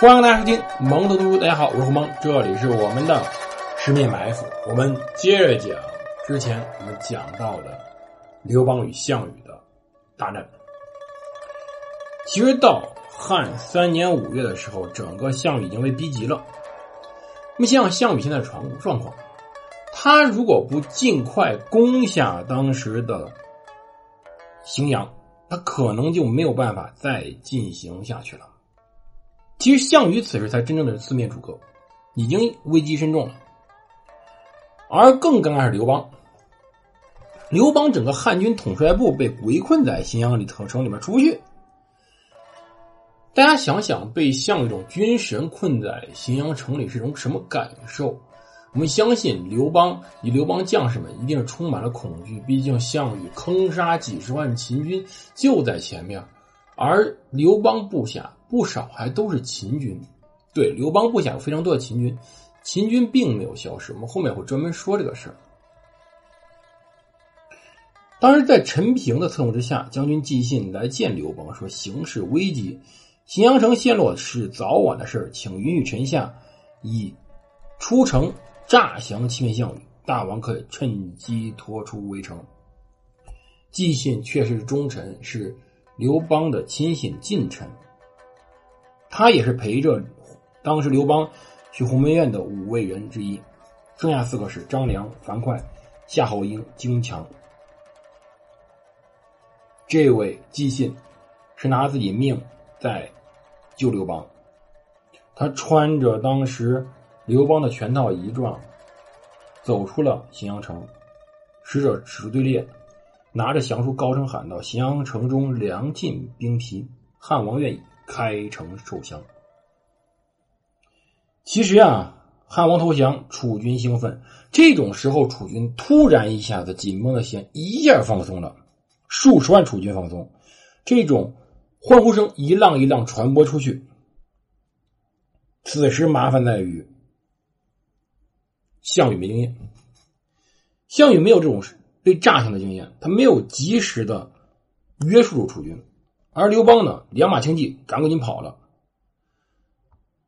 欢迎大家收听蒙头读书。大家好，我是胡蒙，这里是我们的十面埋伏。我们接着讲之前我们讲到的刘邦与项羽的大战。其实到汉三年五月的时候，整个项羽已经被逼急了。那么像项羽现在的状状况，他如果不尽快攻下当时的荥阳，他可能就没有办法再进行下去了。其实项羽此时才真正的四面楚歌，已经危机深重了。而更尴尬是刘邦，刘邦整个汉军统帅部被围困在荥阳里头城里面出不去。大家想想，被项羽这种军神困在荥阳城里是种什么感受？我们相信刘邦与刘邦将士们一定是充满了恐惧，毕竟项羽坑杀几十万秦军就在前面，而刘邦部下不少还都是秦军。对，刘邦部下有非常多的秦军，秦军并没有消失。我们后面会专门说这个事儿。当时在陈平的策动之下，将军纪信来见刘邦，说形势危急，荥阳城陷落是早晚的事请允许臣下以出城。诈降欺骗项羽，大王可以趁机拖出围城。纪信确实是忠臣，是刘邦的亲信近臣。他也是陪着当时刘邦去鸿门宴的五位人之一，剩下四个是张良、樊哙、夏侯婴、荆强。这位姬信是拿自己命在救刘邦，他穿着当时。刘邦的全套仪状，走出了咸阳城。使者使出队列，拿着降书，高声喊道：“咸阳城中粮尽兵疲，汉王愿意开城受降。”其实啊，汉王投降，楚军兴奋。这种时候，楚军突然一下子紧绷的弦一下放松了，数十万楚军放松，这种欢呼声一浪一浪传播出去。此时麻烦在于。项羽没经验，项羽没有这种被诈降的经验，他没有及时的约束住楚军，而刘邦呢，两马轻骑，赶紧跑了。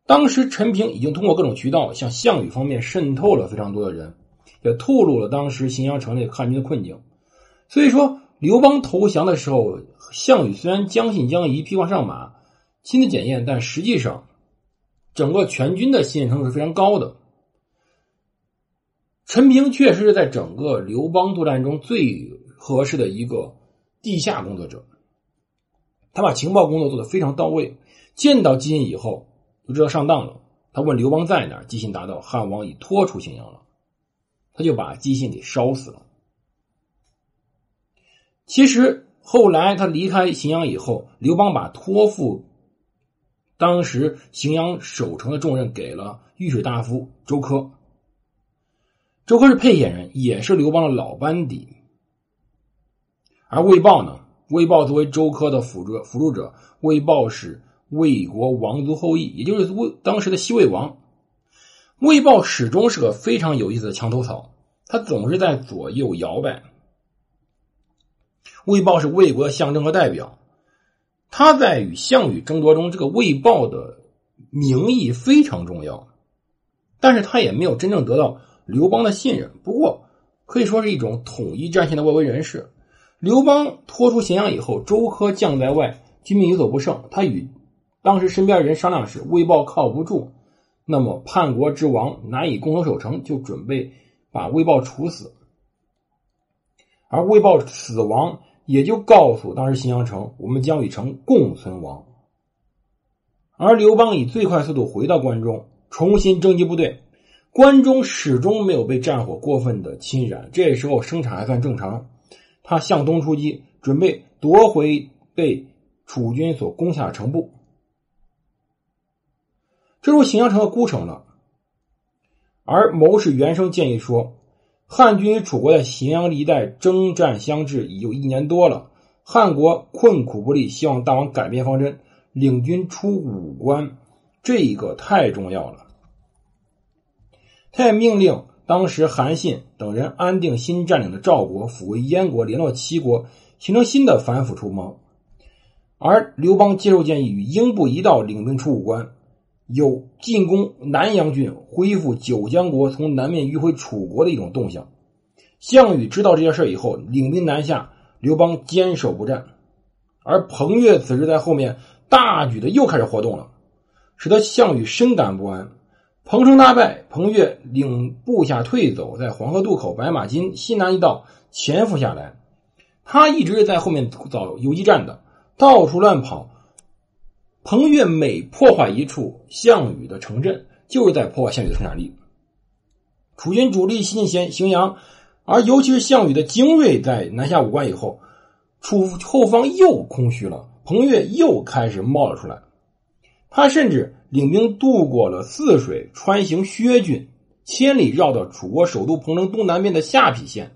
当时陈平已经通过各种渠道向项羽方面渗透了非常多的人，也透露了当时荥阳城内汉军的困境。所以说，刘邦投降的时候，项羽虽然将信将疑，披挂上马，亲自检验，但实际上整个全军的信任程度是非常高的。陈平确实是在整个刘邦作战中最合适的一个地下工作者，他把情报工作做得非常到位。见到姬信以后，就知道上当了。他问刘邦在哪儿，纪信答道：“汉王已拖出荥阳了。”他就把姬信给烧死了。其实后来他离开荥阳以后，刘邦把托付当时荥阳守城的重任给了御史大夫周柯。周柯是沛县人，也是刘邦的老班底。而魏豹呢？魏豹作为周科的辅助辅助者，魏豹是魏国王族后裔，也就是魏当时的西魏王。魏豹始终是个非常有意思的墙头草，他总是在左右摇摆。魏豹是魏国的象征和代表，他在与项羽争夺中，这个魏豹的名义非常重要，但是他也没有真正得到。刘邦的信任，不过可以说是一种统一战线的外围人士。刘邦拖出咸阳以后，周柯将在外，军民有所不胜。他与当时身边人商量时，魏豹靠不住，那么叛国之王难以共同守城，就准备把魏豹处死。而魏豹死亡，也就告诉当时咸阳城，我们将与城共存亡。而刘邦以最快速度回到关中，重新征集部队。关中始终没有被战火过分的侵染，这时候生产还算正常。他向东出击，准备夺回被楚军所攻下的城部。这时候荥阳城孤城了。而谋士袁生建议说，汉军与楚国在荥阳一带征战相峙已有一年多了，汉国困苦不利，希望大王改变方针，领军出武关。这个太重要了。他也命令当时韩信等人安定新占领的赵国，抚慰燕国，联络齐国，形成新的反腐出盟。而刘邦接受建议，与英布一道领兵出武关，有进攻南阳郡、恢复九江国、从南面迂回楚国的一种动向。项羽知道这件事以后，领兵南下，刘邦坚守不战，而彭越此时在后面大举的又开始活动了，使得项羽深感不安。彭城大败，彭越领部下退走，在黄河渡口、白马津、西南一道潜伏下来。他一直在后面找游击战的，到处乱跑。彭越每破坏一处项羽的城镇，就是在破坏项羽的生产力。楚军主力西进咸荥阳，而尤其是项羽的精锐在南下武关以后，楚后方又空虚了。彭越又开始冒了出来，他甚至领兵渡过了泗水，穿行薛郡，千里绕到楚国首都彭城东南边的下邳县，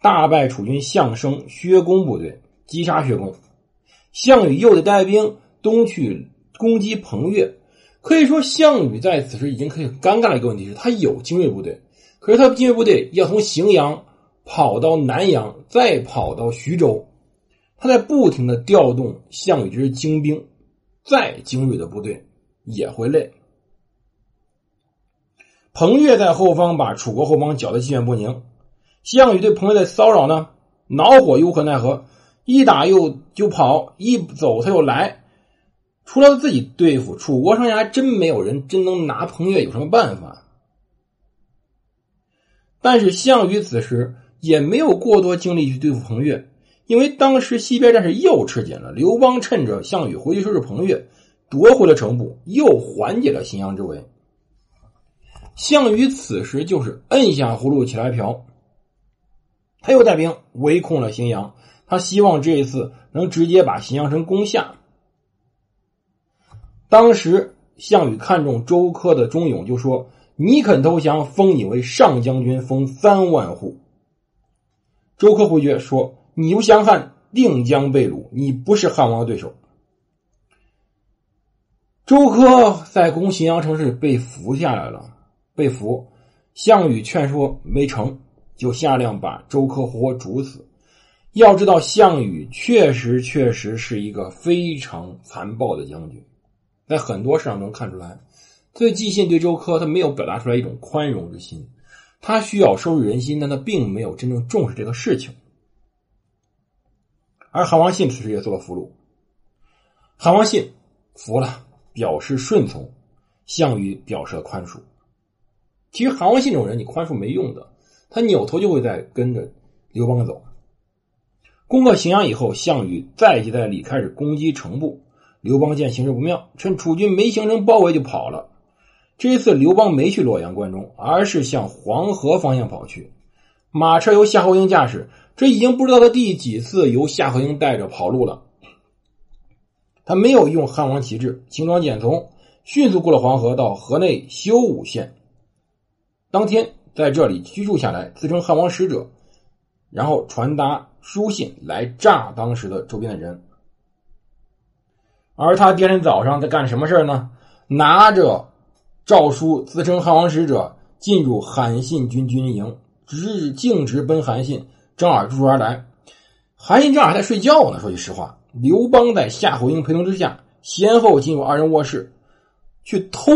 大败楚军项生、薛公部队，击杀薛公。项羽又得带兵。东去攻击彭越，可以说项羽在此时已经可以尴尬的一个问题是，他有精锐部队，可是他精锐部队要从荥阳跑到南阳，再跑到徐州，他在不停的调动项羽这支精兵，再精锐的部队也会累。彭越在后方把楚国后方搅得气旋不宁，项羽对彭越的骚扰呢，恼火又无可奈何，一打又就跑，一走他又来。除了自己对付，楚国上下真没有人真能拿彭越有什么办法。但是项羽此时也没有过多精力去对付彭越，因为当时西边战事又吃紧了。刘邦趁着项羽回去收拾彭越，夺回了城部，又缓解了荥阳之围。项羽此时就是摁下葫芦起来瓢，他又带兵围控了荥阳，他希望这一次能直接把荥阳城攻下。当时项羽看中周柯的忠勇，就说：“你肯投降，封你为上将军，封三万户。”周柯回绝说：“你不降汉，定将被掳，你不是汉王的对手。”周柯在攻荥阳城时被俘下来了，被俘。项羽劝说没成就，下令把周柯活活煮死。要知道，项羽确实确实是一个非常残暴的将军。在很多事上能看出来，对季信对周柯，他没有表达出来一种宽容之心，他需要收拾人心，但他并没有真正重视这个事情。而韩王信此时也做了俘虏，韩王信服了，表示顺从，项羽表示了宽恕。其实韩王信这种人，你宽恕没用的，他扭头就会再跟着刘邦走。攻克荥阳以后，项羽再接再厉，开始攻击城部。刘邦见形势不妙，趁楚军没形成包围就跑了。这一次，刘邦没去洛阳关中，而是向黄河方向跑去。马车由夏侯婴驾驶，这已经不知道他第几次由夏侯婴带着跑路了。他没有用汉王旗帜，轻装简从，迅速过了黄河，到河内修武县。当天在这里居住下来，自称汉王使者，然后传达书信来诈当时的周边的人。而他第二天早上在干什么事呢？拿着诏书，自称汉王使者，进入韩信军军营，直径直奔韩信、张耳住处而来。韩信、正好在睡觉呢。说句实话，刘邦在夏侯婴陪同之下，先后进入二人卧室，去偷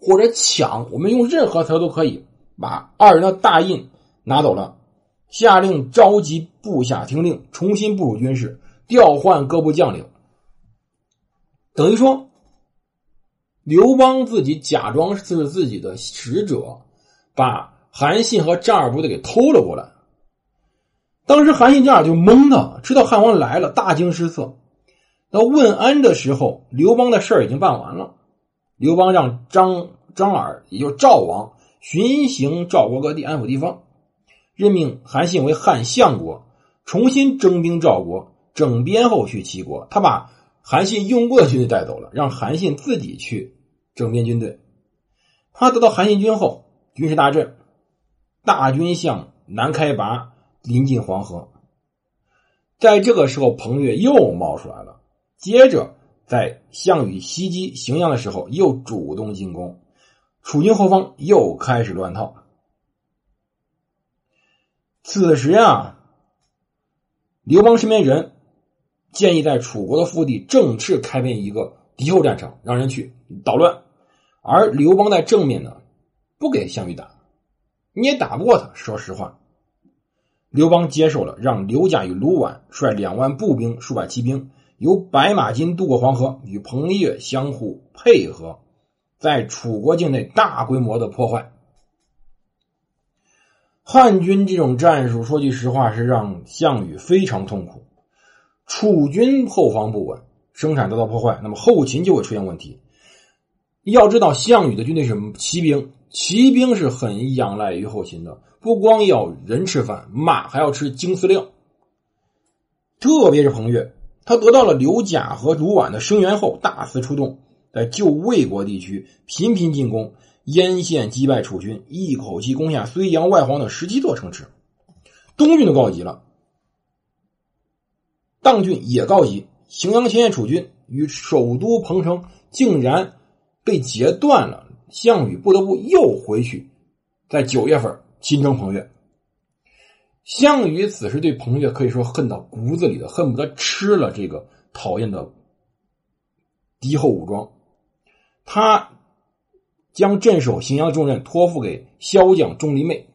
或者抢，我们用任何词都可以，把二人的大印拿走了，下令召集部下听令，重新部署军事，调换各部将领。等于说，刘邦自己假装是自己的使者，把韩信和张耳部队给偷了过来。当时韩信、张耳就懵的，知道汉王来了，大惊失色。到问安的时候，刘邦的事儿已经办完了。刘邦让张张耳，也就赵王，巡行赵国各地，安抚地方，任命韩信为汉相国，重新征兵赵国，整编后续齐国。他把。韩信用过的军队带走了，让韩信自己去整编军队。他得到韩信军后，军事大振，大军向南开拔，临近黄河。在这个时候，彭越又冒出来了。接着，在项羽袭击荥阳的时候，又主动进攻，楚军后方又开始乱套。此时啊，刘邦身边人。建议在楚国的腹地正式开辟一个敌后战场，让人去捣乱，而刘邦在正面呢，不给项羽打，你也打不过他。说实话，刘邦接受了，让刘贾与卢绾率两万步兵、数百骑兵，由白马津渡过黄河，与彭越相互配合，在楚国境内大规模的破坏。汉军这种战术，说句实话，是让项羽非常痛苦。楚军后方不稳，生产得到破坏，那么后勤就会出现问题。要知道，项羽的军队是骑兵，骑兵是很仰赖于后勤的，不光要人吃饭，马还要吃精饲料。特别是彭越，他得到了刘贾和卢绾的声援后，大肆出动，在旧魏国地区频频进攻。沿线击败楚军，一口气攻下睢阳、外黄等十七座城池。东郡都告急了，砀郡也告急。荥阳前线楚军与首都彭城竟然被截断了，项羽不得不又回去，在九月份亲征彭越。项羽此时对彭越可以说恨到骨子里的，恨不得吃了这个讨厌的敌后武装。他。将镇守荥阳的重任托付给骁将钟离昧，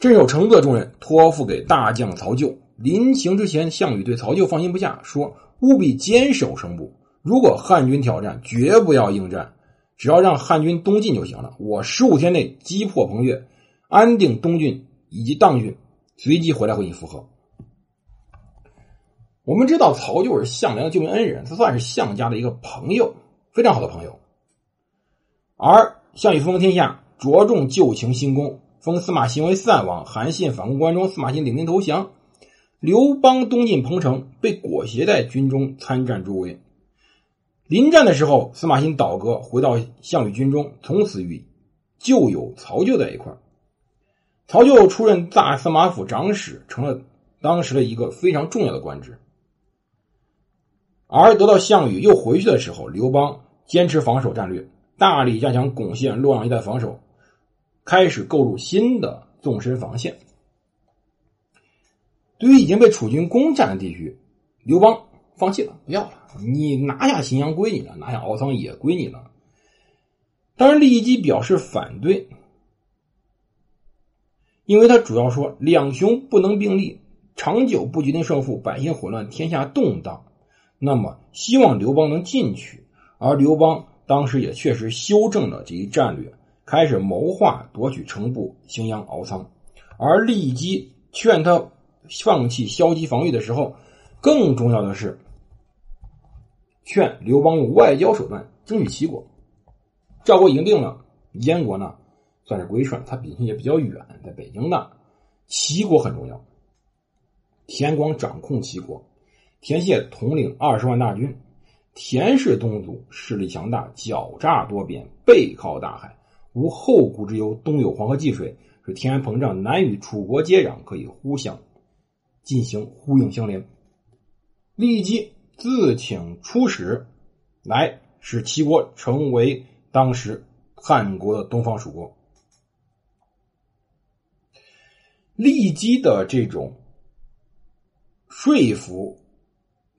镇守成都的重任托付给大将曹咎。临行之前，项羽对曹咎放心不下，说：“务必坚守声部，如果汉军挑战，绝不要应战，只要让汉军东进就行了。我十五天内击破彭越，安定东郡以及砀郡，随即回来和你复合。”我们知道曹咎是项梁的救命恩人，他算是项家的一个朋友，非常好的朋友。而项羽分封天下，着重旧情新功，封司马欣为散王，韩信反攻关中，司马欣领兵投降。刘邦东进彭城，被裹挟在军中参战助威。临战的时候，司马欣倒戈，回到项羽军中，从此与旧友曹咎在一块曹咎出任大司马府长史，成了当时的一个非常重要的官职。而得到项羽又回去的时候，刘邦坚持防守战略。大力加强巩县、洛阳一带防守，开始构筑新的纵深防线。对于已经被楚军攻占的地区，刘邦放弃了，不要了。你拿下荥阳归你了，拿下敖仓也归你了。当然，利基表示反对，因为他主要说两雄不能并立，长久不决定胜负，百姓混乱，天下动荡。那么，希望刘邦能进去，而刘邦。当时也确实修正了这一战略，开始谋划夺取城部荥阳、敖仓。而利基劝他放弃消极防御的时候，更重要的是劝刘邦用外交手段争取齐国。赵国已经定了，燕国呢算是归顺，他毕竟也比较远，在北京呢。齐国很重要，田广掌控齐国，田谢统领二十万大军。田氏宗族势力强大，狡诈多变，背靠大海，无后顾之忧。东有黄河济水，是天然膨胀，南与楚国接壤，可以互相进行呼应相连。立即自请出使，来使齐国成为当时汉国的东方属国。立基的这种说服。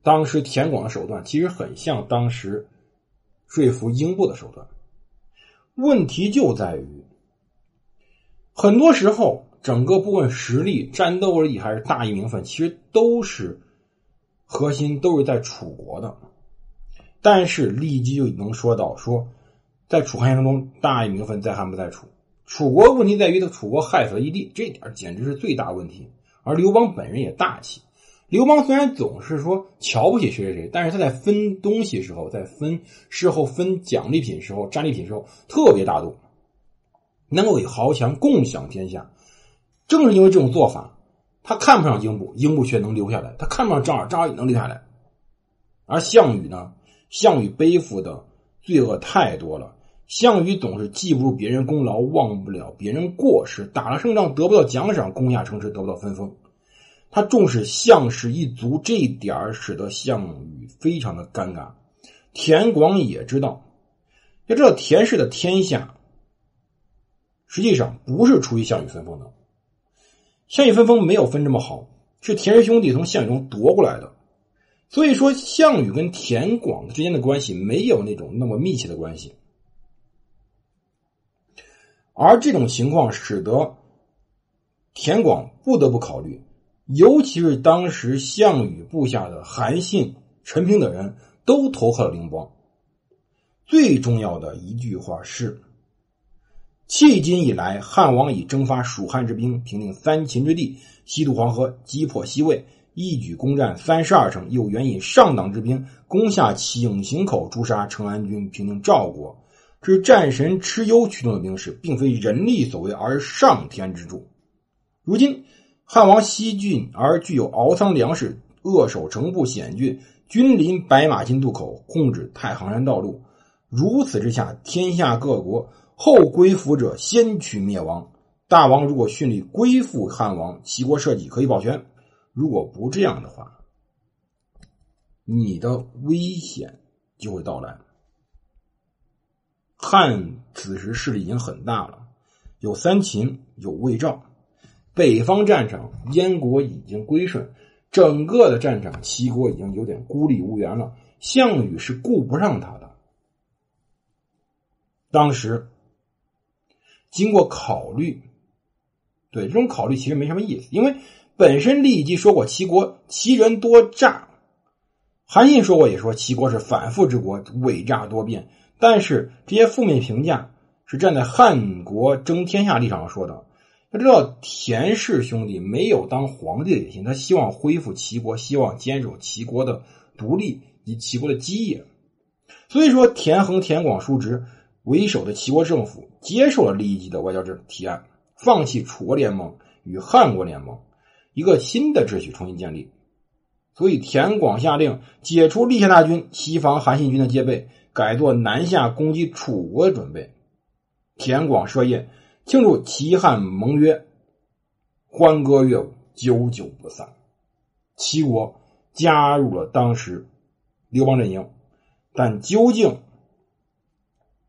当时田广的手段其实很像当时说服英布的手段，问题就在于，很多时候整个不管实力、战斗力还是大义名分，其实都是核心都是在楚国的。但是立即就能说到说，在楚汉相争中，大义名分在汉不在楚。楚国问题在于他楚国害死了义帝，这点简直是最大问题。而刘邦本人也大气。刘邦虽然总是说瞧不起谁谁谁，但是他在分东西时候，在分事后分奖励品时候、战利品时候特别大度，能够与豪强共享天下。正是因为这种做法，他看不上英布，英布却能留下来；他看不上张耳，张耳也能留下来。而项羽呢？项羽背负的罪恶太多了。项羽总是记不住别人功劳，忘不了别人过失，打了胜仗得不到奖赏，攻下城池得不到分封。他重视项氏一族这一点使得项羽非常的尴尬。田广也知道，要知道田氏的天下实际上不是出于项羽分封的，项羽分封没有分这么好，是田氏兄弟从项羽中夺过来的。所以说，项羽跟田广之间的关系没有那种那么密切的关系。而这种情况使得田广不得不考虑，尤其是当时项羽部下的韩信、陈平等人都投靠了刘邦。最重要的一句话是：迄今以来，汉王已征发蜀汉之兵，平定三秦之地，西渡黄河，击破西魏，一举攻占三十二城；又援引上党之兵，攻下井陉口，诛杀成安军，平定赵国。这是战神蚩尤驱动的兵士，并非人力所为，而是上天之助。如今汉王西进，而具有敖仓粮食，扼守城部险峻，君临白马津渡口，控制太行山道路。如此之下，天下各国后归服者先取灭亡。大王如果顺利归附汉王，齐国社稷可以保全；如果不这样的话，你的危险就会到来。汉此时势力已经很大了，有三秦，有魏赵，北方战场燕国已经归顺，整个的战场齐国已经有点孤立无援了。项羽是顾不上他的。当时经过考虑，对这种考虑其实没什么意思，因为本身利己说过齐国齐人多诈，韩信说过也说齐国是反复之国，伪诈多变。但是这些负面评价是站在汉国争天下立场上说的。他知道，田氏兄弟没有当皇帝的野心，他希望恢复齐国，希望坚守齐国的独立以及齐国的基业。所以说，田横、田广叔侄。为首的齐国政府接受了利己的外交制提案，放弃楚国联盟与汉国联盟，一个新的秩序重新建立。所以田广下令解除立下大军，西防韩信军的戒备，改做南下攻击楚国的准备。田广设宴庆祝齐汉盟约，欢歌乐舞，久久不散。齐国加入了当时刘邦阵营，但究竟？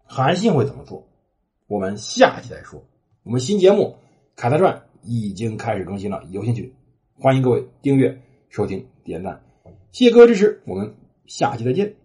韩信会怎么做？我们下期再说。我们新节目《凯特传》已经开始更新了，有兴趣欢迎各位订阅、收听、点赞，谢谢各位支持。我们下期再见。